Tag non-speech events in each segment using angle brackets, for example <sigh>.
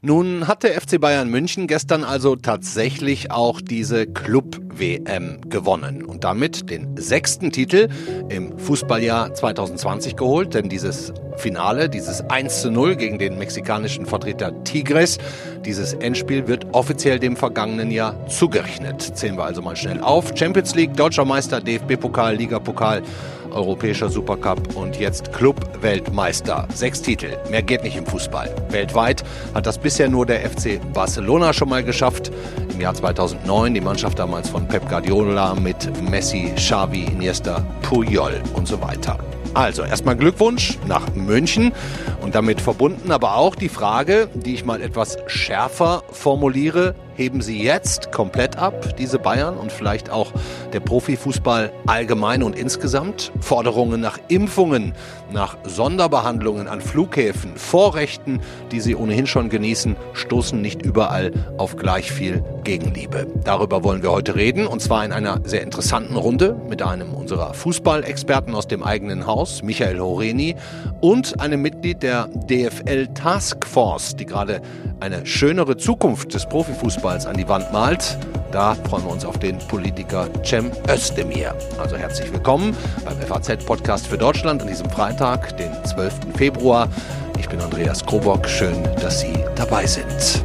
Nun hat der FC Bayern München gestern also tatsächlich auch diese Club-WM gewonnen und damit den sechsten Titel im Fußballjahr 2020 geholt, denn dieses Finale, dieses 1 zu 0 gegen den mexikanischen Vertreter Tigres, dieses Endspiel wird offiziell dem vergangenen Jahr zugerechnet. Zählen wir also mal schnell auf. Champions League, Deutscher Meister, DFB-Pokal, Ligapokal, Europäischer Supercup und jetzt Club-Weltmeister. Sechs Titel. Mehr geht nicht im Fußball. Weltweit hat das bisher nur der FC Barcelona schon mal geschafft. Im Jahr 2009 die Mannschaft damals von Pep Guardiola mit Messi, Xavi, Iniesta, Puyol und so weiter. Also erstmal Glückwunsch nach München und damit verbunden aber auch die Frage, die ich mal etwas schärfer formuliere, heben Sie jetzt komplett ab, diese Bayern und vielleicht auch der Profifußball allgemein und insgesamt? Forderungen nach Impfungen, nach Sonderbehandlungen an Flughäfen, Vorrechten, die sie ohnehin schon genießen, stoßen nicht überall auf gleich viel Gegenliebe. Darüber wollen wir heute reden und zwar in einer sehr interessanten Runde mit einem unserer Fußballexperten aus dem eigenen Haus, Michael Horeni, und einem Mitglied der DFL Task Force, die gerade eine schönere Zukunft des Profifußballs an die Wand malt. Da freuen wir uns auf den Politiker Cem Özdemir. Also herzlich willkommen beim FAZ-Podcast für Deutschland an diesem Freitag, den 12. Februar. Ich bin Andreas Krobock. Schön, dass Sie dabei sind.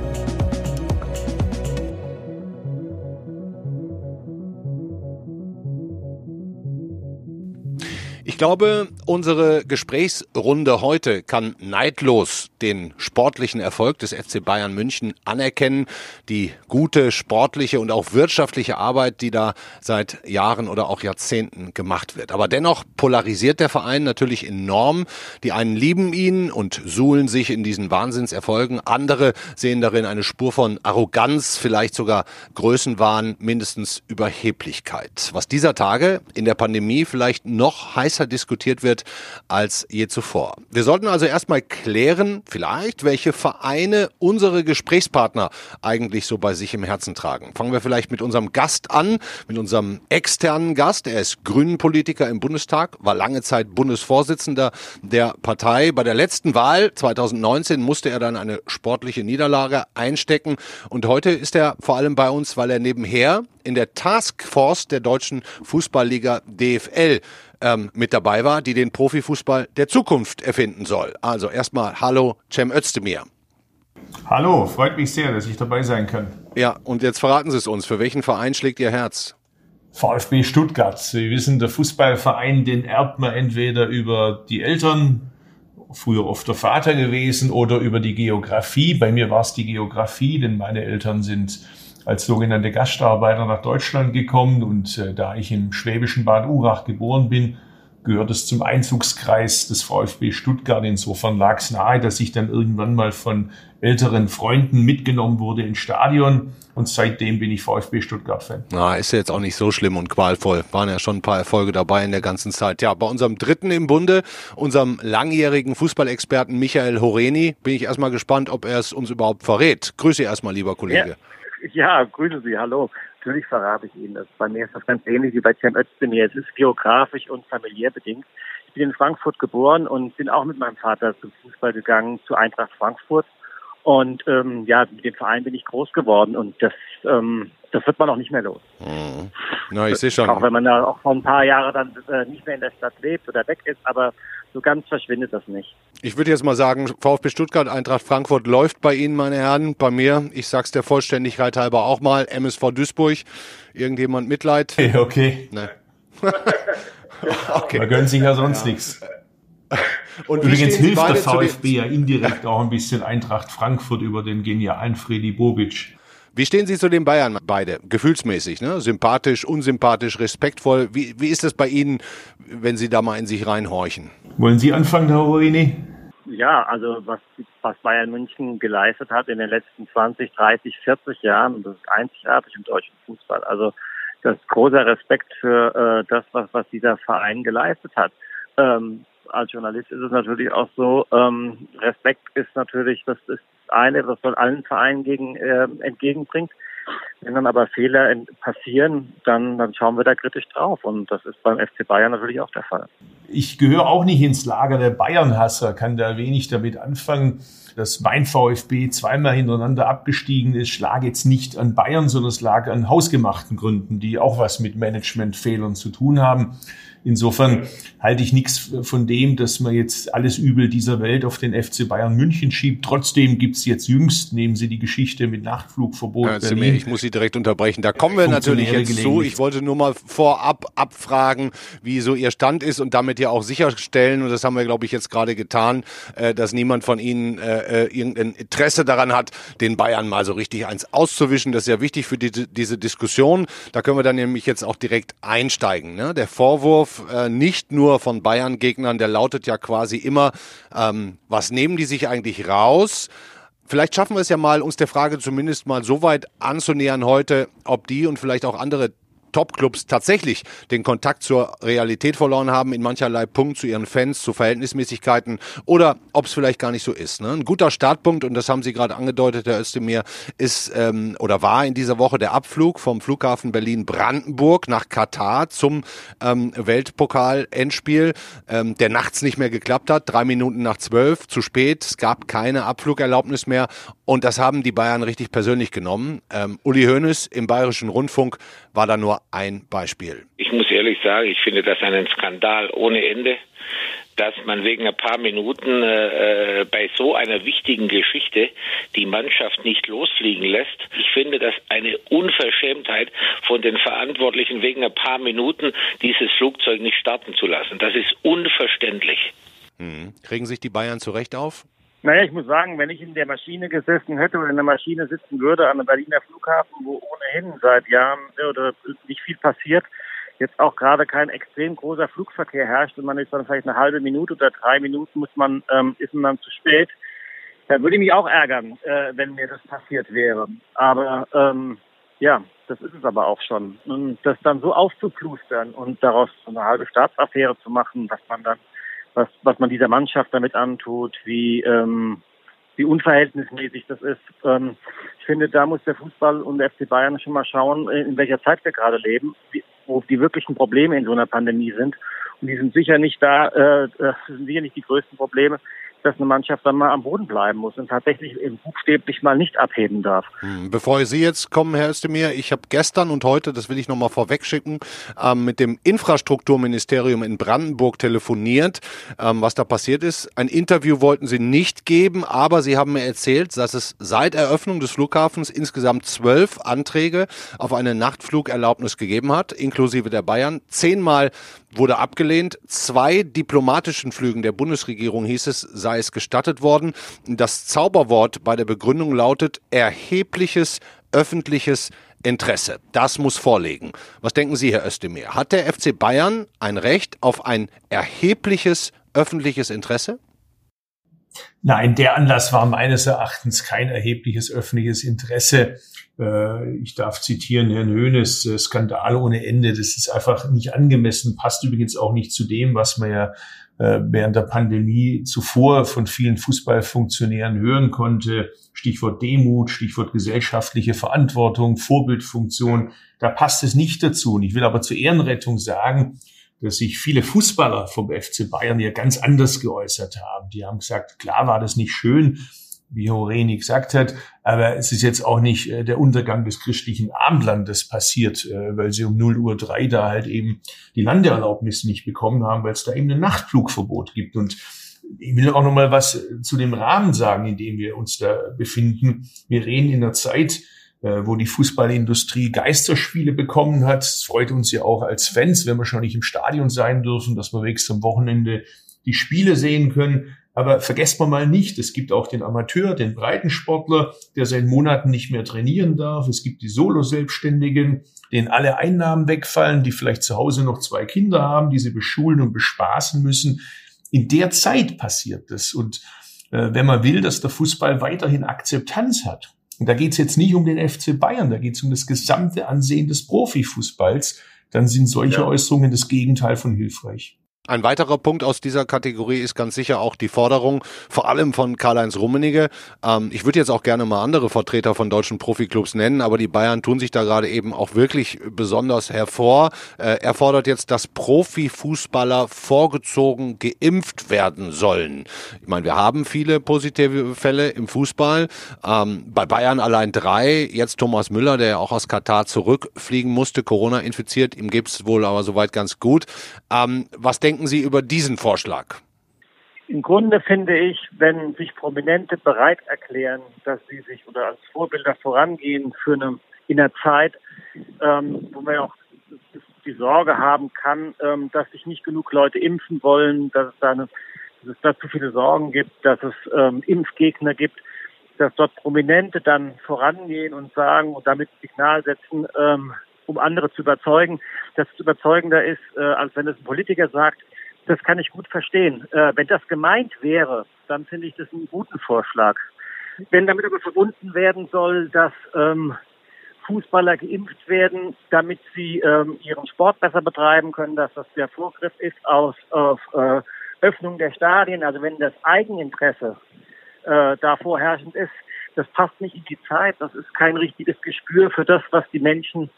Glaube, unsere Gesprächsrunde heute kann neidlos den sportlichen Erfolg des FC Bayern München anerkennen, die gute sportliche und auch wirtschaftliche Arbeit, die da seit Jahren oder auch Jahrzehnten gemacht wird. Aber dennoch polarisiert der Verein natürlich enorm. Die einen lieben ihn und suhlen sich in diesen Wahnsinnserfolgen. Andere sehen darin eine Spur von Arroganz, vielleicht sogar Größenwahn, mindestens Überheblichkeit. Was dieser Tage in der Pandemie vielleicht noch heißer heißer diskutiert wird als je zuvor. Wir sollten also erstmal klären, vielleicht, welche Vereine unsere Gesprächspartner eigentlich so bei sich im Herzen tragen. Fangen wir vielleicht mit unserem Gast an, mit unserem externen Gast. Er ist Grünen-Politiker im Bundestag, war lange Zeit Bundesvorsitzender der Partei. Bei der letzten Wahl 2019 musste er dann eine sportliche Niederlage einstecken und heute ist er vor allem bei uns, weil er nebenher in der Taskforce der deutschen Fußballliga DFL ähm, mit dabei war, die den Profifußball der Zukunft erfinden soll. Also erstmal Hallo, Cem Özdemir. Hallo, freut mich sehr, dass ich dabei sein kann. Ja, und jetzt verraten Sie es uns. Für welchen Verein schlägt Ihr Herz? VfB Stuttgart. Sie wissen, der Fußballverein, den erbt man entweder über die Eltern, früher oft der Vater gewesen, oder über die Geografie. Bei mir war es die Geografie, denn meine Eltern sind als sogenannte Gastarbeiter nach Deutschland gekommen und äh, da ich im schwäbischen Bad Urach geboren bin, gehört es zum Einzugskreis des VfB Stuttgart. Insofern lag es nahe, dass ich dann irgendwann mal von älteren Freunden mitgenommen wurde ins Stadion. Und seitdem bin ich VfB Stuttgart-Fan. Na, ist ja jetzt auch nicht so schlimm und qualvoll. Waren ja schon ein paar Erfolge dabei in der ganzen Zeit. Ja, bei unserem dritten im Bunde, unserem langjährigen Fußballexperten Michael Horeni, bin ich erstmal gespannt, ob er es uns überhaupt verrät. Grüße erstmal, lieber Kollege. Ja. <laughs> Ja, grüße Sie, hallo. Natürlich verrate ich Ihnen das. Bei mir ist das ganz ähnlich wie bei Cem Özdemir. Es ist geografisch und familiär bedingt. Ich bin in Frankfurt geboren und bin auch mit meinem Vater zum Fußball gegangen, zu Eintracht Frankfurt. Und ähm, ja, mit dem Verein bin ich groß geworden und das, ähm, das wird man auch nicht mehr los. Mhm. Na, ich sehe schon. Auch wenn man da auch vor ein paar Jahren dann äh, nicht mehr in der Stadt lebt oder weg ist, aber so ganz verschwindet das nicht. Ich würde jetzt mal sagen, VfB Stuttgart, Eintracht Frankfurt läuft bei Ihnen, meine Herren. Bei mir, ich sag's der Vollständigkeit halber auch mal, MSV Duisburg. Irgendjemand Mitleid? <laughs> Okay. okay. Nee. <laughs> <laughs> okay. Man gönnt sich ja sonst ja. nichts. <laughs> Und Übrigens hilft der VfB ja indirekt auch ein bisschen Eintracht Frankfurt über den genialen Freddy Bobic. Wie stehen Sie zu den Bayern beide? Gefühlsmäßig, ne? Sympathisch, unsympathisch, respektvoll. Wie, wie ist das bei Ihnen, wenn Sie da mal in sich reinhorchen? Wollen Sie anfangen, Herr Roini? Ja, also was, was Bayern München geleistet hat in den letzten 20, 30, 40 Jahren, das ist einzigartig im deutschen Fußball. Also das großer Respekt für äh, das, was, was dieser Verein geleistet hat. Ähm, als Journalist ist es natürlich auch so, ähm, Respekt ist natürlich, das ist eine, das soll allen Vereinen gegen, äh, entgegenbringt. Wenn dann aber Fehler passieren, dann, dann schauen wir da kritisch drauf. Und das ist beim FC Bayern natürlich auch der Fall. Ich gehöre auch nicht ins Lager der Bayern-Hasser, kann da wenig damit anfangen dass mein VfB zweimal hintereinander abgestiegen ist, lag jetzt nicht an Bayern, sondern es lag an hausgemachten Gründen, die auch was mit Managementfehlern zu tun haben. Insofern halte ich nichts von dem, dass man jetzt alles Übel dieser Welt auf den FC Bayern München schiebt. Trotzdem gibt's jetzt jüngst, nehmen Sie die Geschichte mit Nachtflugverbot. Ja, Berlin. Ich muss Sie direkt unterbrechen. Da kommen wir natürlich jetzt zu. Ich wollte nur mal vorab abfragen, wie so Ihr Stand ist und damit ja auch sicherstellen, und das haben wir, glaube ich, jetzt gerade getan, äh, dass niemand von Ihnen äh, irgendein Interesse daran hat, den Bayern mal so richtig eins auszuwischen. Das ist ja wichtig für die, diese Diskussion. Da können wir dann nämlich jetzt auch direkt einsteigen. Ne? Der Vorwurf, äh, nicht nur von Bayern-Gegnern, der lautet ja quasi immer, ähm, was nehmen die sich eigentlich raus? Vielleicht schaffen wir es ja mal, uns der Frage zumindest mal so weit anzunähern heute, ob die und vielleicht auch andere Top-Clubs tatsächlich den Kontakt zur Realität verloren haben, in mancherlei Punkt zu ihren Fans, zu Verhältnismäßigkeiten oder ob es vielleicht gar nicht so ist. Ne? Ein guter Startpunkt, und das haben Sie gerade angedeutet, Herr Özdemir, ist ähm, oder war in dieser Woche der Abflug vom Flughafen Berlin-Brandenburg nach Katar zum ähm, Weltpokal-Endspiel, ähm, der nachts nicht mehr geklappt hat, drei Minuten nach zwölf, zu spät, es gab keine Abflugerlaubnis mehr und das haben die Bayern richtig persönlich genommen. Ähm, Uli Hoeneß im Bayerischen Rundfunk war da nur ein Beispiel. Ich muss ehrlich sagen, ich finde das einen Skandal ohne Ende, dass man wegen ein paar Minuten äh, äh, bei so einer wichtigen Geschichte die Mannschaft nicht losfliegen lässt. Ich finde das eine Unverschämtheit von den Verantwortlichen, wegen ein paar Minuten dieses Flugzeug nicht starten zu lassen. Das ist unverständlich. Hm. Kriegen sich die Bayern zurecht auf? Naja, ich muss sagen, wenn ich in der Maschine gesessen hätte oder in der Maschine sitzen würde an einem Berliner Flughafen, wo ohnehin seit Jahren oder nicht viel passiert, jetzt auch gerade kein extrem großer Flugverkehr herrscht und man ist dann vielleicht eine halbe Minute oder drei Minuten muss man, ähm, ist man dann zu spät, dann würde ich mich auch ärgern, äh, wenn mir das passiert wäre. Aber ähm, ja, das ist es aber auch schon. Und das dann so aufzuplustern und daraus so eine halbe Staatsaffäre zu machen, dass man dann was, was man dieser Mannschaft damit antut, wie, ähm, wie unverhältnismäßig das ist. Ähm, ich finde, da muss der Fußball und der FC Bayern schon mal schauen, in welcher Zeit wir gerade leben, wo die wirklichen Probleme in so einer Pandemie sind. Und die sind sicher nicht da, äh, äh sind sicher nicht die größten Probleme dass eine Mannschaft dann mal am Boden bleiben muss und tatsächlich buchstäblich mal nicht abheben darf. Hm, bevor Sie jetzt kommen, Herr Özdemir, ich habe gestern und heute, das will ich nochmal vorwegschicken, ähm, mit dem Infrastrukturministerium in Brandenburg telefoniert, ähm, was da passiert ist. Ein Interview wollten Sie nicht geben, aber Sie haben mir erzählt, dass es seit Eröffnung des Flughafens insgesamt zwölf Anträge auf eine Nachtflugerlaubnis gegeben hat, inklusive der Bayern. Zehnmal wurde abgelehnt. Zwei diplomatischen Flügen der Bundesregierung hieß es, sei es gestattet worden. Das Zauberwort bei der Begründung lautet erhebliches öffentliches Interesse. Das muss vorlegen. Was denken Sie, Herr Özdemir? Hat der FC Bayern ein Recht auf ein erhebliches öffentliches Interesse? Nein, der Anlass war meines Erachtens kein erhebliches öffentliches Interesse. Äh, ich darf zitieren Herrn Höhnes, äh, Skandal ohne Ende. Das ist einfach nicht angemessen, passt übrigens auch nicht zu dem, was man ja während der Pandemie zuvor von vielen Fußballfunktionären hören konnte. Stichwort Demut, Stichwort gesellschaftliche Verantwortung, Vorbildfunktion. Da passt es nicht dazu. Und ich will aber zur Ehrenrettung sagen, dass sich viele Fußballer vom FC Bayern ja ganz anders geäußert haben. Die haben gesagt, klar war das nicht schön, wie Horeni gesagt hat. Aber es ist jetzt auch nicht äh, der Untergang des christlichen Abendlandes passiert, äh, weil sie um 0 Uhr 3 da halt eben die Landeerlaubnis nicht bekommen haben, weil es da eben ein Nachtflugverbot gibt. Und ich will auch noch mal was zu dem Rahmen sagen, in dem wir uns da befinden. Wir reden in der Zeit, äh, wo die Fußballindustrie Geisterspiele bekommen hat. Es freut uns ja auch als Fans, wenn wir schon nicht im Stadion sein dürfen, dass wir wenigstens am Wochenende die Spiele sehen können. Aber vergesst man mal nicht, es gibt auch den Amateur, den Breitensportler, der seit Monaten nicht mehr trainieren darf. Es gibt die Solo-Selbstständigen, denen alle Einnahmen wegfallen, die vielleicht zu Hause noch zwei Kinder haben, die sie beschulen und bespaßen müssen. In der Zeit passiert das. Und äh, wenn man will, dass der Fußball weiterhin Akzeptanz hat, und da geht es jetzt nicht um den FC Bayern, da geht es um das gesamte Ansehen des Profifußballs, dann sind solche ja. Äußerungen das Gegenteil von hilfreich. Ein weiterer Punkt aus dieser Kategorie ist ganz sicher auch die Forderung, vor allem von Karl-Heinz Rummenigge. Ähm, ich würde jetzt auch gerne mal andere Vertreter von deutschen Profiklubs nennen, aber die Bayern tun sich da gerade eben auch wirklich besonders hervor. Äh, er fordert jetzt, dass Profifußballer vorgezogen geimpft werden sollen. Ich meine, wir haben viele positive Fälle im Fußball. Ähm, bei Bayern allein drei. Jetzt Thomas Müller, der auch aus Katar zurückfliegen musste, Corona infiziert. Ihm geht's wohl aber soweit ganz gut. Ähm, was denken denken Sie über diesen Vorschlag? Im Grunde finde ich, wenn sich Prominente bereit erklären, dass sie sich oder als Vorbilder vorangehen für eine in einer Zeit, ähm, wo man auch die Sorge haben kann, ähm, dass sich nicht genug Leute impfen wollen, dass es da, eine, dass es da zu viele Sorgen gibt, dass es ähm, Impfgegner gibt, dass dort Prominente dann vorangehen und sagen und damit Signal setzen, ähm, um andere zu überzeugen, dass es überzeugender ist, äh, als wenn es ein Politiker sagt, das kann ich gut verstehen. Äh, wenn das gemeint wäre, dann finde ich das einen guten Vorschlag. Wenn damit aber verbunden werden soll, dass ähm, Fußballer geimpft werden, damit sie ähm, ihren Sport besser betreiben können, dass das der Vorgriff ist aus, auf äh, Öffnung der Stadien, also wenn das Eigeninteresse äh, da vorherrschend ist, das passt nicht in die Zeit, das ist kein richtiges Gespür für das, was die Menschen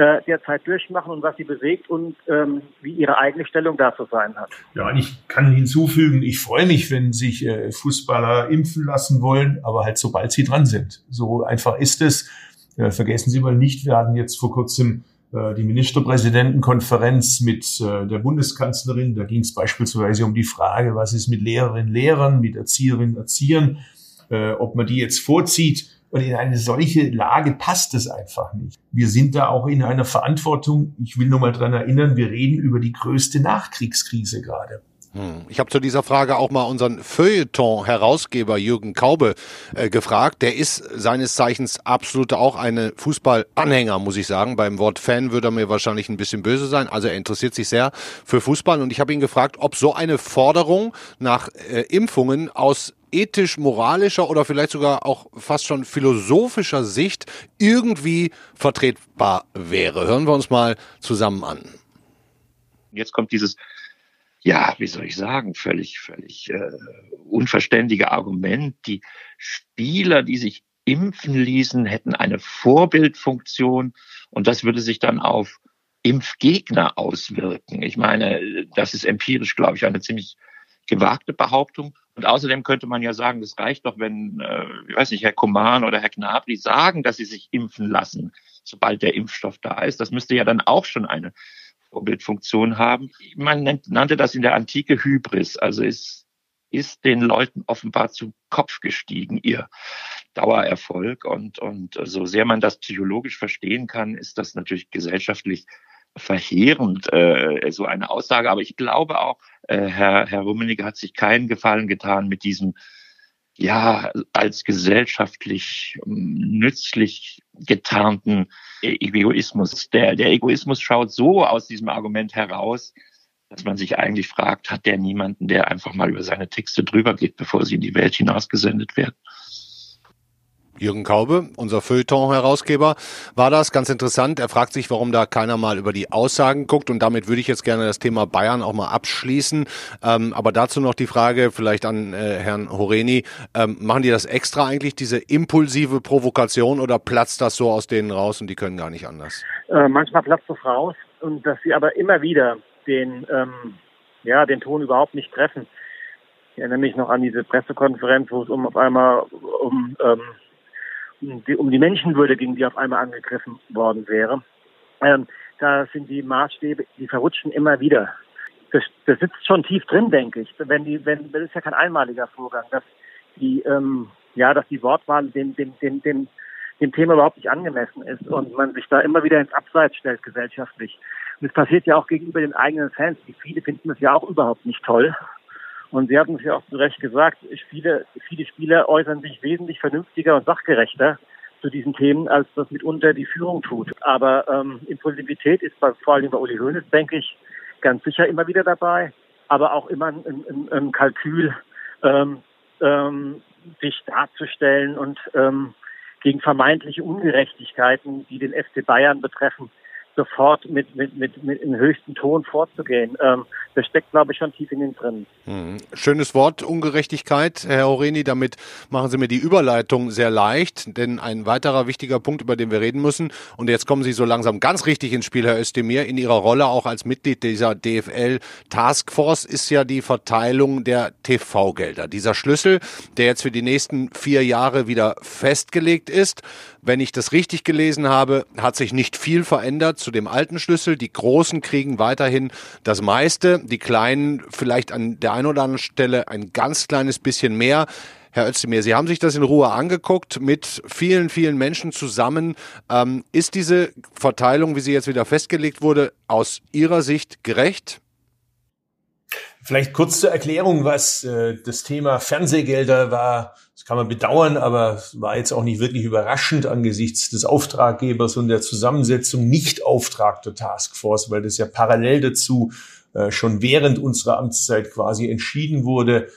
äh, derzeit durchmachen und was sie bewegt und ähm, wie ihre eigene Stellung dazu sein hat. Ja, ich kann hinzufügen, ich freue mich, wenn sich äh, Fußballer impfen lassen wollen, aber halt sobald sie dran sind. So einfach ist es. Äh, vergessen Sie mal nicht, wir hatten jetzt vor kurzem äh, die Ministerpräsidentenkonferenz mit äh, der Bundeskanzlerin. Da ging es beispielsweise um die Frage, was ist mit Lehrerinnen, Lehrern, mit Erzieherinnen, Erziehern, ob man die jetzt vorzieht und in eine solche Lage passt es einfach nicht. Wir sind da auch in einer Verantwortung. Ich will nur mal dran erinnern, wir reden über die größte Nachkriegskrise gerade. Hm. Ich habe zu dieser Frage auch mal unseren Feuilleton-Herausgeber Jürgen Kaube äh, gefragt. Der ist seines Zeichens absolut auch eine Fußballanhänger, muss ich sagen. Beim Wort Fan würde er mir wahrscheinlich ein bisschen böse sein. Also er interessiert sich sehr für Fußball und ich habe ihn gefragt, ob so eine Forderung nach äh, Impfungen aus ethisch-moralischer oder vielleicht sogar auch fast schon philosophischer Sicht irgendwie vertretbar wäre. Hören wir uns mal zusammen an. Jetzt kommt dieses, ja, wie soll ich sagen, völlig, völlig äh, unverständige Argument. Die Spieler, die sich impfen ließen, hätten eine Vorbildfunktion und das würde sich dann auf Impfgegner auswirken. Ich meine, das ist empirisch, glaube ich, eine ziemlich gewagte Behauptung. Und außerdem könnte man ja sagen, es reicht doch, wenn, äh, ich weiß nicht, Herr Kuman oder Herr Gnabry sagen, dass sie sich impfen lassen, sobald der Impfstoff da ist. Das müsste ja dann auch schon eine Vorbildfunktion haben. Man nannte das in der Antike Hybris, also ist, ist den Leuten offenbar zu Kopf gestiegen, ihr Dauererfolg. Und, und so sehr man das psychologisch verstehen kann, ist das natürlich gesellschaftlich verheerend, äh, so eine Aussage. Aber ich glaube auch, äh, Herr, Herr Rummenigge hat sich keinen Gefallen getan mit diesem, ja, als gesellschaftlich ähm, nützlich getarnten Egoismus. Der, der Egoismus schaut so aus diesem Argument heraus, dass man sich eigentlich fragt, hat der niemanden, der einfach mal über seine Texte drüber geht, bevor sie in die Welt hinausgesendet werden? Jürgen Kaube, unser Feuilleton-Herausgeber, war das ganz interessant. Er fragt sich, warum da keiner mal über die Aussagen guckt. Und damit würde ich jetzt gerne das Thema Bayern auch mal abschließen. Ähm, aber dazu noch die Frage vielleicht an äh, Herrn Horeni. Ähm, machen die das extra eigentlich, diese impulsive Provokation, oder platzt das so aus denen raus und die können gar nicht anders? Äh, manchmal platzt es raus und dass sie aber immer wieder den, ähm, ja, den Ton überhaupt nicht treffen. Ich erinnere mich noch an diese Pressekonferenz, wo es um auf einmal um ähm, die, um die Menschenwürde ging, die auf einmal angegriffen worden wäre. Ähm, da sind die Maßstäbe, die verrutschen immer wieder. Das, das sitzt schon tief drin, denke ich. Wenn die, wenn, das ist ja kein einmaliger Vorgang, dass die, ähm, ja, dass die Wortwahl dem, dem, dem, dem, dem Thema überhaupt nicht angemessen ist und man sich da immer wieder ins Abseits stellt gesellschaftlich. Und es passiert ja auch gegenüber den eigenen Fans. Die viele finden das ja auch überhaupt nicht toll. Und Sie hatten es ja auch zu Recht gesagt, viele, viele Spieler äußern sich wesentlich vernünftiger und sachgerechter zu diesen Themen, als das mitunter die Führung tut. Aber ähm, Impulsivität ist bei, vor allem bei Uli Hoeneß, denke ich, ganz sicher immer wieder dabei, aber auch immer ein, ein, ein Kalkül, ähm, ähm, sich darzustellen und ähm, gegen vermeintliche Ungerechtigkeiten, die den FC Bayern betreffen, sofort mit, mit, mit, mit im höchsten Ton vorzugehen. Ähm, das steckt, glaube ich, schon tief in den drin. Mhm. Schönes Wort, Ungerechtigkeit, Herr Oreni. Damit machen Sie mir die Überleitung sehr leicht, denn ein weiterer wichtiger Punkt, über den wir reden müssen, und jetzt kommen Sie so langsam ganz richtig ins Spiel, Herr Özdemir, in Ihrer Rolle auch als Mitglied dieser DFL Taskforce ist ja die Verteilung der TV-Gelder. Dieser Schlüssel, der jetzt für die nächsten vier Jahre wieder festgelegt ist. Wenn ich das richtig gelesen habe, hat sich nicht viel verändert zu dem alten Schlüssel. Die Großen kriegen weiterhin das meiste, die Kleinen vielleicht an der einen oder anderen Stelle ein ganz kleines bisschen mehr. Herr Özdemir, Sie haben sich das in Ruhe angeguckt mit vielen, vielen Menschen zusammen. Ähm, ist diese Verteilung, wie sie jetzt wieder festgelegt wurde, aus Ihrer Sicht gerecht? Vielleicht kurz zur Erklärung, was äh, das Thema Fernsehgelder war. Das kann man bedauern, aber war jetzt auch nicht wirklich überraschend angesichts des Auftraggebers und der Zusammensetzung Nicht-Auftrag der Taskforce, weil das ja parallel dazu äh, schon während unserer Amtszeit quasi entschieden wurde.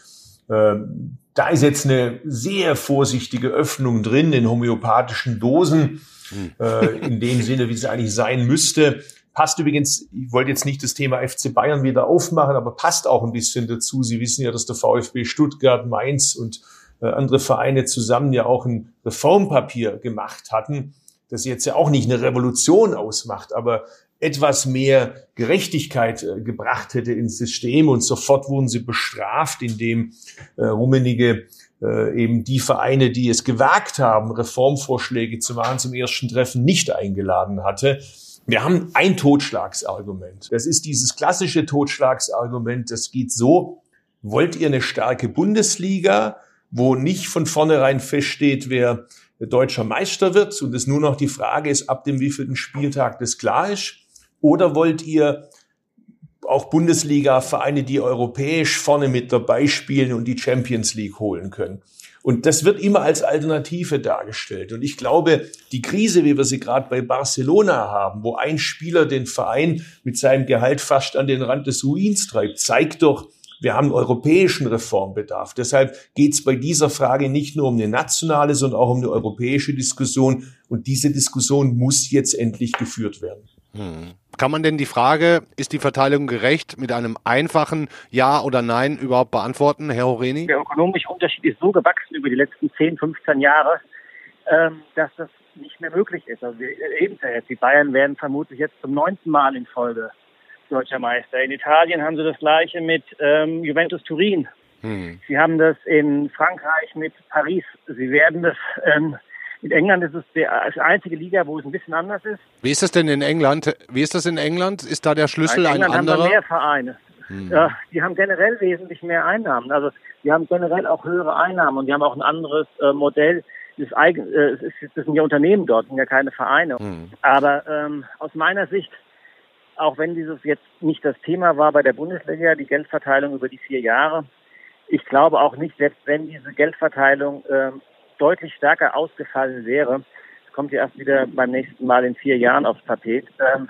Ähm, da ist jetzt eine sehr vorsichtige Öffnung drin in homöopathischen Dosen, hm. äh, in dem Sinne, wie es eigentlich sein müsste. Passt übrigens, ich wollte jetzt nicht das Thema FC Bayern wieder aufmachen, aber passt auch ein bisschen dazu. Sie wissen ja, dass der VfB Stuttgart, Mainz und äh, andere Vereine zusammen ja auch ein Reformpapier gemacht hatten, das jetzt ja auch nicht eine Revolution ausmacht, aber etwas mehr Gerechtigkeit äh, gebracht hätte ins System und sofort wurden sie bestraft, indem äh, Rummenige äh, eben die Vereine, die es gewagt haben, Reformvorschläge zu machen, zum ersten Treffen nicht eingeladen hatte. Wir haben ein Totschlagsargument. Das ist dieses klassische Totschlagsargument. Das geht so. Wollt ihr eine starke Bundesliga, wo nicht von vornherein feststeht, wer deutscher Meister wird und es nur noch die Frage ist, ab dem wievielten Spieltag das klar ist? Oder wollt ihr auch Bundesliga-Vereine, die europäisch vorne mit dabei spielen und die Champions League holen können? Und das wird immer als Alternative dargestellt. Und ich glaube, die Krise, wie wir sie gerade bei Barcelona haben, wo ein Spieler den Verein mit seinem Gehalt fast an den Rand des Ruins treibt, zeigt doch, wir haben europäischen Reformbedarf. Deshalb geht es bei dieser Frage nicht nur um eine nationale, sondern auch um eine europäische Diskussion. Und diese Diskussion muss jetzt endlich geführt werden. Hm. Kann man denn die Frage, ist die Verteilung gerecht, mit einem einfachen Ja oder Nein überhaupt beantworten, Herr Horeni? Der ökonomische Unterschied ist so gewachsen über die letzten 10, 15 Jahre, ähm, dass das nicht mehr möglich ist. Also wir erleben es ja jetzt. Die Bayern werden vermutlich jetzt zum neunten Mal in Folge deutscher Meister. In Italien haben sie das gleiche mit ähm, Juventus Turin. Hm. Sie haben das in Frankreich mit Paris. Sie werden das ähm, in England ist es die einzige Liga, wo es ein bisschen anders ist. Wie ist das denn in England? Wie ist das in England? Ist da der Schlüssel in ein anderer? Haben mehr Vereine. Hm. Ja, die haben generell wesentlich mehr Einnahmen. Also die haben generell auch höhere Einnahmen und die haben auch ein anderes äh, Modell. Das, eigen, äh, das sind ja Unternehmen dort, sind ja keine Vereine. Hm. Aber ähm, aus meiner Sicht, auch wenn dieses jetzt nicht das Thema war bei der Bundesliga, die Geldverteilung über die vier Jahre, ich glaube auch nicht, selbst wenn diese Geldverteilung ähm, deutlich stärker ausgefallen wäre, kommt ja erst wieder beim nächsten Mal in vier Jahren aufs Tapet, ähm,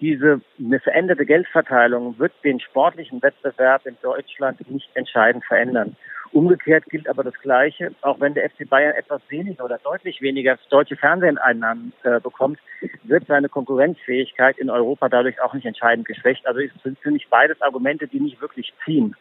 diese veränderte Geldverteilung wird den sportlichen Wettbewerb in Deutschland nicht entscheidend verändern. Umgekehrt gilt aber das Gleiche, auch wenn der FC Bayern etwas weniger oder deutlich weniger deutsche Fernseheinnahmen äh, bekommt, wird seine Konkurrenzfähigkeit in Europa dadurch auch nicht entscheidend geschwächt. Also es sind für mich beides Argumente, die nicht wirklich ziehen.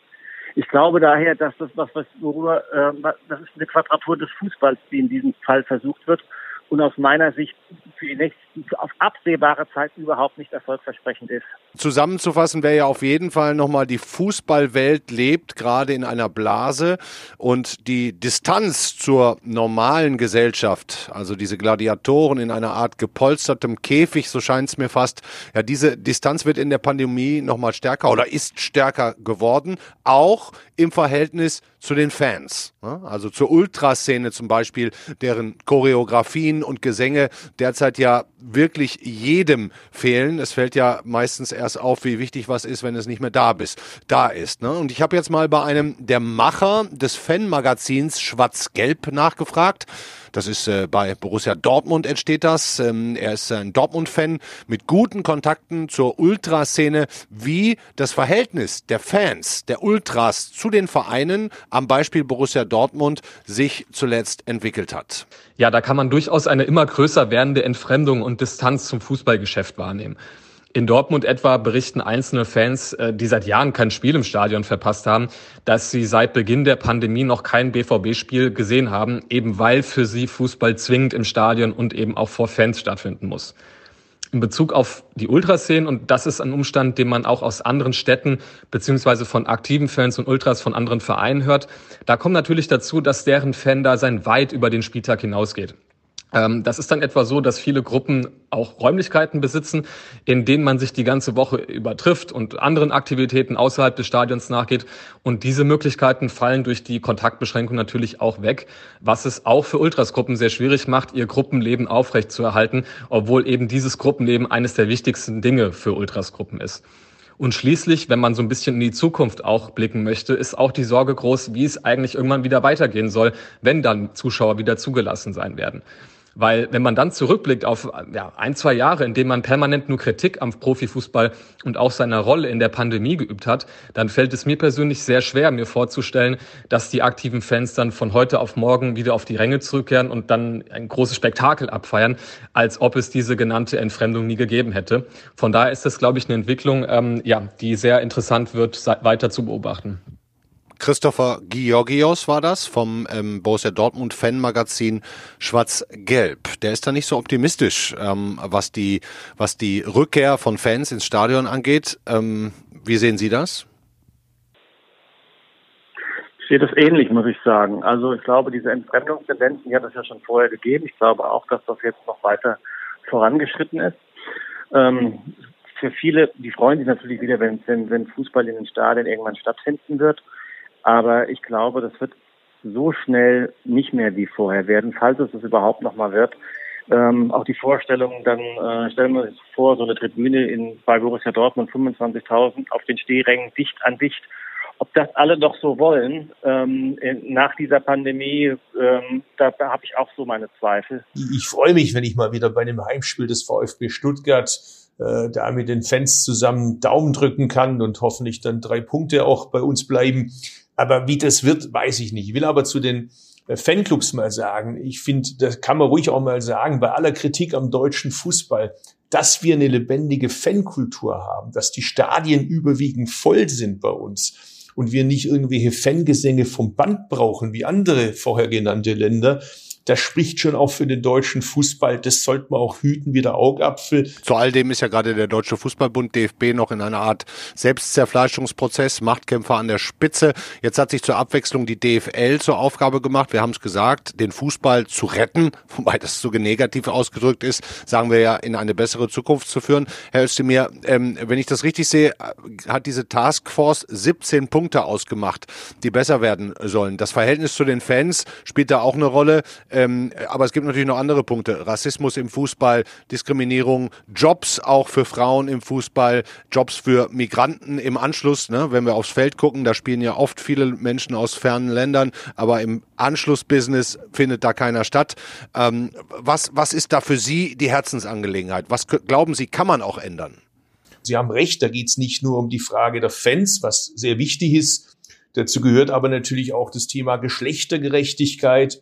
Ich glaube daher, dass das was, was worüber äh, das ist eine Quadratur des Fußballs, die in diesem Fall versucht wird. Und aus meiner Sicht für die nächsten, auf absehbare Zeit überhaupt nicht erfolgversprechend ist. Zusammenzufassen wäre ja auf jeden Fall nochmal, die Fußballwelt lebt gerade in einer Blase und die Distanz zur normalen Gesellschaft, also diese Gladiatoren in einer Art gepolstertem Käfig, so scheint es mir fast, ja, diese Distanz wird in der Pandemie nochmal stärker oder ist stärker geworden, auch im Verhältnis zu den Fans, ne? also zur Ultraszene zum Beispiel, deren Choreografien und Gesänge derzeit ja wirklich jedem fehlen. Es fällt ja meistens erst auf, wie wichtig was ist, wenn es nicht mehr da bist, da ist. Ne? Und ich habe jetzt mal bei einem der Macher des Fanmagazins Schwarz-Gelb nachgefragt. Das ist äh, bei Borussia Dortmund entsteht das. Ähm, er ist ein Dortmund-Fan mit guten Kontakten zur Ultraszene. Wie das Verhältnis der Fans, der Ultras zu den Vereinen am Beispiel Borussia Dortmund sich zuletzt entwickelt hat. Ja, da kann man durchaus eine immer größer werdende Entfremdung und Distanz zum Fußballgeschäft wahrnehmen. In Dortmund etwa berichten einzelne Fans, äh, die seit Jahren kein Spiel im Stadion verpasst haben, dass sie seit Beginn der Pandemie noch kein BVB-Spiel gesehen haben, eben weil für sie Fußball zwingend im Stadion und eben auch vor Fans stattfinden muss. In Bezug auf die Ultraszenen, und das ist ein Umstand, den man auch aus anderen Städten beziehungsweise von aktiven Fans und Ultras von anderen Vereinen hört, da kommt natürlich dazu, dass deren Fan da sein weit über den Spieltag hinausgeht. Ähm, das ist dann etwa so, dass viele Gruppen auch Räumlichkeiten besitzen, in denen man sich die ganze Woche übertrifft und anderen Aktivitäten außerhalb des Stadions nachgeht. Und diese Möglichkeiten fallen durch die Kontaktbeschränkung natürlich auch weg, was es auch für Ultrasgruppen sehr schwierig macht, ihr Gruppenleben aufrechtzuerhalten, obwohl eben dieses Gruppenleben eines der wichtigsten Dinge für Ultrasgruppen ist. Und schließlich, wenn man so ein bisschen in die Zukunft auch blicken möchte, ist auch die Sorge groß, wie es eigentlich irgendwann wieder weitergehen soll, wenn dann Zuschauer wieder zugelassen sein werden. Weil wenn man dann zurückblickt auf ja, ein, zwei Jahre, in denen man permanent nur Kritik am Profifußball und auch seiner Rolle in der Pandemie geübt hat, dann fällt es mir persönlich sehr schwer, mir vorzustellen, dass die aktiven Fans dann von heute auf morgen wieder auf die Ränge zurückkehren und dann ein großes Spektakel abfeiern, als ob es diese genannte Entfremdung nie gegeben hätte. Von daher ist das, glaube ich, eine Entwicklung, ähm, ja, die sehr interessant wird, weiter zu beobachten. Christopher Georgios war das vom ähm, Borussia Dortmund Fanmagazin Schwarz-Gelb. Der ist da nicht so optimistisch, ähm, was die was die Rückkehr von Fans ins Stadion angeht. Ähm, wie sehen Sie das? Ich sehe das ähnlich, muss ich sagen. Also ich glaube, diese Entfremdungstendenzen, die hat es ja schon vorher gegeben. Ich glaube auch, dass das jetzt noch weiter vorangeschritten ist. Ähm, für viele, die freuen sich natürlich wieder, wenn, wenn, wenn Fußball in den Stadien irgendwann stattfinden wird. Aber ich glaube, das wird so schnell nicht mehr wie vorher werden, falls es das überhaupt nochmal wird. Ähm, auch die Vorstellung, dann äh, stellen wir uns vor, so eine Tribüne in, bei Borussia Dortmund 25.000 auf den Stehrängen dicht an dicht. Ob das alle doch so wollen ähm, nach dieser Pandemie, ähm, da, da habe ich auch so meine Zweifel. Ich freue mich, wenn ich mal wieder bei einem Heimspiel des VfB Stuttgart äh, da mit den Fans zusammen Daumen drücken kann und hoffentlich dann drei Punkte auch bei uns bleiben. Aber wie das wird, weiß ich nicht. Ich will aber zu den äh, Fanclubs mal sagen, ich finde, das kann man ruhig auch mal sagen, bei aller Kritik am deutschen Fußball, dass wir eine lebendige Fankultur haben, dass die Stadien überwiegend voll sind bei uns und wir nicht irgendwelche Fangesänge vom Band brauchen, wie andere vorher genannte Länder, das spricht schon auch für den deutschen Fußball. Das sollte man auch hüten wie der Augapfel. Zu all dem ist ja gerade der Deutsche Fußballbund DFB noch in einer Art Selbstzerfleischungsprozess, Machtkämpfer an der Spitze. Jetzt hat sich zur Abwechslung die DFL zur Aufgabe gemacht, wir haben es gesagt, den Fußball zu retten, <laughs> wobei das so negativ ausgedrückt ist, sagen wir ja, in eine bessere Zukunft zu führen. Herr Özdemir, ähm, wenn ich das richtig sehe, hat diese Taskforce 17 Punkte ausgemacht, die besser werden sollen. Das Verhältnis zu den Fans spielt da auch eine Rolle. Ähm, aber es gibt natürlich noch andere Punkte. Rassismus im Fußball, Diskriminierung, Jobs auch für Frauen im Fußball, Jobs für Migranten im Anschluss. Ne? Wenn wir aufs Feld gucken, da spielen ja oft viele Menschen aus fernen Ländern, aber im Anschlussbusiness findet da keiner statt. Ähm, was, was ist da für Sie die Herzensangelegenheit? Was glauben Sie, kann man auch ändern? Sie haben recht, da geht es nicht nur um die Frage der Fans, was sehr wichtig ist. Dazu gehört aber natürlich auch das Thema Geschlechtergerechtigkeit.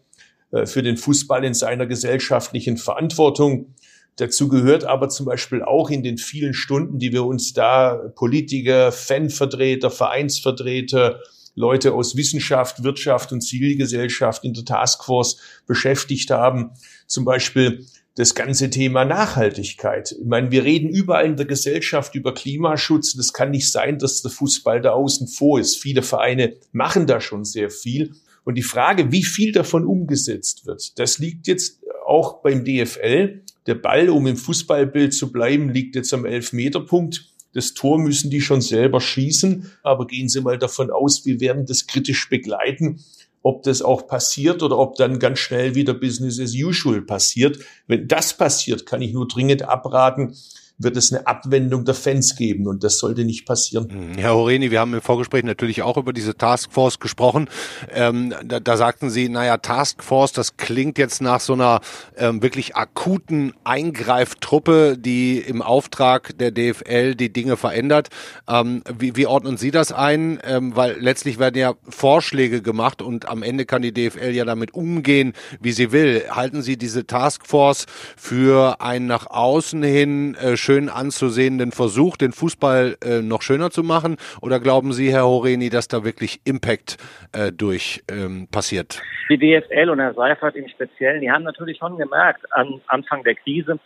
Äh, für den Fußball in seiner gesellschaftlichen Verantwortung. Dazu gehört aber zum Beispiel auch in den vielen Stunden, die wir uns da Politiker, Fanvertreter, Vereinsvertreter, Leute aus Wissenschaft, Wirtschaft und Zivilgesellschaft in der Taskforce beschäftigt haben, zum Beispiel das ganze Thema Nachhaltigkeit. Ich meine, wir reden überall in der Gesellschaft über Klimaschutz. Das kann nicht sein, dass der Fußball da außen vor ist. Viele Vereine machen da schon sehr viel. Und die Frage, wie viel davon umgesetzt wird, das liegt jetzt auch beim DFL. Der Ball, um im Fußballbild zu bleiben, liegt jetzt am Elfmeterpunkt. Das Tor müssen die schon selber schießen. Aber gehen Sie mal davon aus, wir werden das kritisch begleiten, ob das auch passiert oder ob dann ganz schnell wieder Business as usual passiert. Wenn das passiert, kann ich nur dringend abraten, wird es eine Abwendung der Fans geben und das sollte nicht passieren. Hm, Herr Horeni, wir haben im Vorgespräch natürlich auch über diese Taskforce gesprochen. Ähm, da, da, sagten Sie, naja, Taskforce, das klingt jetzt nach so einer ähm, wirklich akuten Eingreiftruppe, die im Auftrag der DFL die Dinge verändert. Ähm, wie, wie ordnen Sie das ein? Ähm, weil letztlich werden ja Vorschläge gemacht und am Ende kann die DFL ja damit umgehen, wie sie will. Halten Sie diese Taskforce für einen nach außen hin äh, schön anzusehenden Versuch, den Fußball äh, noch schöner zu machen? Oder glauben Sie, Herr Horeni, dass da wirklich Impact äh, durch ähm, passiert? Die DFL und Herr Seifert im Speziellen, die haben natürlich schon gemerkt, am Anfang der Krise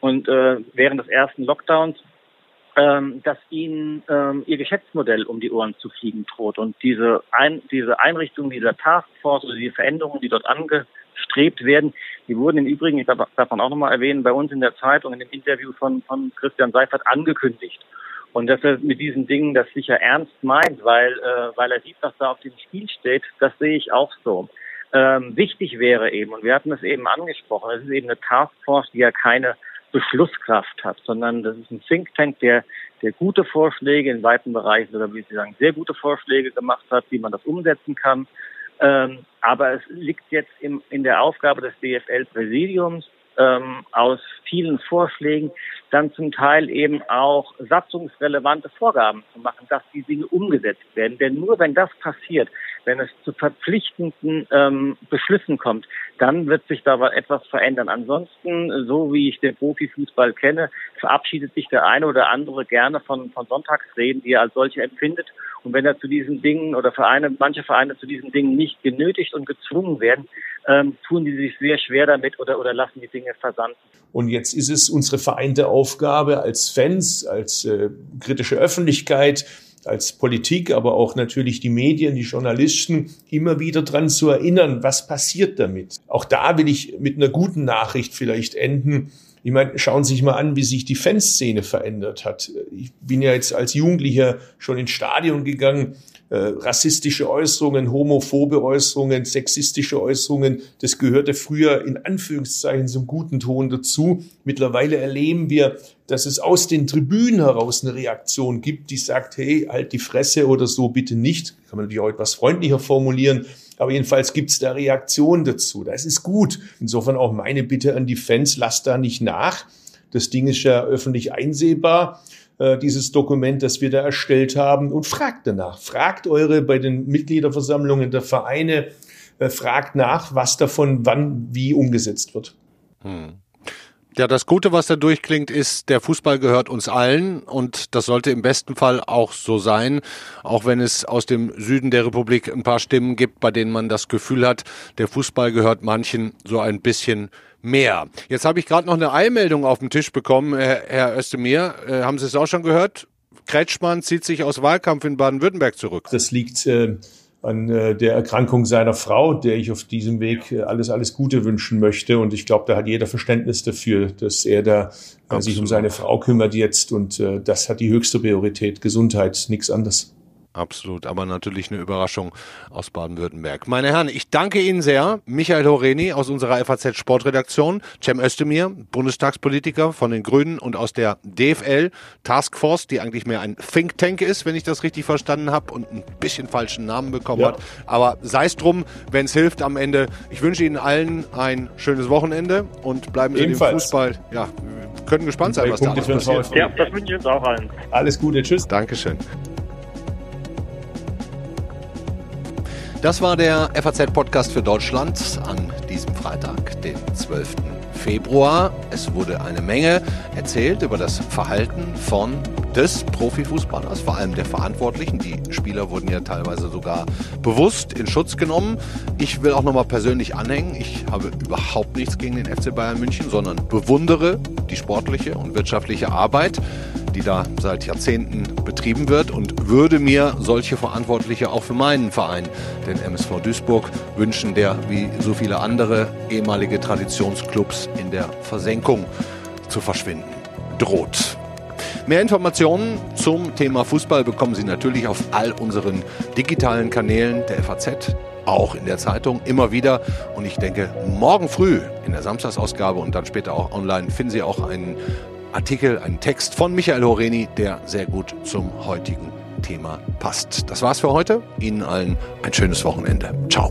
und äh, während des ersten Lockdowns, ähm, dass ihnen ähm, ihr Geschäftsmodell um die Ohren zu fliegen droht. Und diese, Ein diese Einrichtung dieser Taskforce oder die Veränderungen, die dort angestrebt werden, die wurden im Übrigen, ich darf, man auch nochmal erwähnen, bei uns in der Zeitung, in dem Interview von, von Christian Seifert angekündigt. Und dass er mit diesen Dingen das sicher ernst meint, weil, äh, weil er sieht, was da auf dem Spiel steht, das sehe ich auch so. Ähm, wichtig wäre eben, und wir hatten es eben angesprochen, es ist eben eine Taskforce, die ja keine Beschlusskraft hat, sondern das ist ein Think Tank, der, der gute Vorschläge in weiten Bereichen oder wie Sie sagen, sehr gute Vorschläge gemacht hat, wie man das umsetzen kann. Ähm, aber es liegt jetzt im, in der Aufgabe des DFL-Präsidiums, ähm, aus vielen Vorschlägen dann zum Teil eben auch satzungsrelevante Vorgaben zu machen, dass die Dinge umgesetzt werden. Denn nur wenn das passiert, wenn es zu verpflichtenden ähm, Beschlüssen kommt, dann wird sich da etwas verändern. Ansonsten, so wie ich den Profifußball kenne, verabschiedet sich der eine oder andere gerne von, von Sonntagsreden, die er als solche empfindet. Und wenn er zu diesen Dingen oder Vereine, manche Vereine zu diesen Dingen nicht genötigt und gezwungen werden, ähm, tun die sich sehr schwer damit oder, oder lassen die Dinge versanden. Und jetzt ist es unsere vereinte Aufgabe als Fans, als äh, kritische Öffentlichkeit, als Politik, aber auch natürlich die Medien, die Journalisten, immer wieder dran zu erinnern, was passiert damit. Auch da will ich mit einer guten Nachricht vielleicht enden. Ich meine, schauen Sie sich mal an, wie sich die Fanszene verändert hat. Ich bin ja jetzt als Jugendlicher schon ins Stadion gegangen äh, rassistische Äußerungen, homophobe Äußerungen, sexistische Äußerungen, das gehörte früher in Anführungszeichen zum guten Ton dazu. Mittlerweile erleben wir, dass es aus den Tribünen heraus eine Reaktion gibt, die sagt, hey, halt die Fresse oder so bitte nicht. Kann man natürlich auch etwas freundlicher formulieren. Aber jedenfalls gibt es da Reaktionen dazu. Das ist gut. Insofern auch meine Bitte an die Fans, lasst da nicht nach. Das Ding ist ja öffentlich einsehbar. Äh, dieses Dokument, das wir da erstellt haben und fragt danach. Fragt eure bei den Mitgliederversammlungen der Vereine, äh, fragt nach, was davon wann wie umgesetzt wird. Hm. Ja, das Gute, was da durchklingt, ist, der Fußball gehört uns allen und das sollte im besten Fall auch so sein, auch wenn es aus dem Süden der Republik ein paar Stimmen gibt, bei denen man das Gefühl hat, der Fußball gehört manchen so ein bisschen mehr. Jetzt habe ich gerade noch eine Eilmeldung auf dem Tisch bekommen, Herr, Herr Özdemir. Äh, haben Sie es auch schon gehört? Kretschmann zieht sich aus Wahlkampf in Baden-Württemberg zurück. Das liegt äh, an äh, der Erkrankung seiner Frau, der ich auf diesem Weg äh, alles, alles Gute wünschen möchte. Und ich glaube, da hat jeder Verständnis dafür, dass er da äh, sich um seine Frau kümmert jetzt. Und äh, das hat die höchste Priorität. Gesundheit, nichts anderes. Absolut, aber natürlich eine Überraschung aus Baden-Württemberg. Meine Herren, ich danke Ihnen sehr. Michael Horeni aus unserer FAZ Sportredaktion, Cem Özdemir, Bundestagspolitiker von den Grünen und aus der DFL Taskforce, die eigentlich mehr ein Think Tank ist, wenn ich das richtig verstanden habe und ein bisschen falschen Namen bekommen ja. hat. Aber sei es drum, wenn es hilft am Ende. Ich wünsche Ihnen allen ein schönes Wochenende und bleiben Sie dem Fußball. Ja, wir können gespannt sein, was da alles passiert. Ja, das wünsche ich uns auch allen. Alles Gute, tschüss. Dankeschön. Das war der FAZ-Podcast für Deutschland an diesem Freitag, den 12. Februar. Es wurde eine Menge erzählt über das Verhalten von des Profifußballers, vor allem der Verantwortlichen. Die Spieler wurden ja teilweise sogar bewusst in Schutz genommen. Ich will auch nochmal persönlich anhängen. Ich habe überhaupt nichts gegen den FC Bayern München, sondern bewundere die sportliche und wirtschaftliche Arbeit die da seit Jahrzehnten betrieben wird und würde mir solche Verantwortliche auch für meinen Verein, den MSV Duisburg, wünschen, der wie so viele andere ehemalige Traditionsclubs in der Versenkung zu verschwinden droht. Mehr Informationen zum Thema Fußball bekommen Sie natürlich auf all unseren digitalen Kanälen der FAZ, auch in der Zeitung immer wieder. Und ich denke, morgen früh in der Samstagsausgabe und dann später auch online finden Sie auch einen Artikel, ein Text von Michael Horeni, der sehr gut zum heutigen Thema passt. Das war's für heute. Ihnen allen ein schönes Wochenende. Ciao.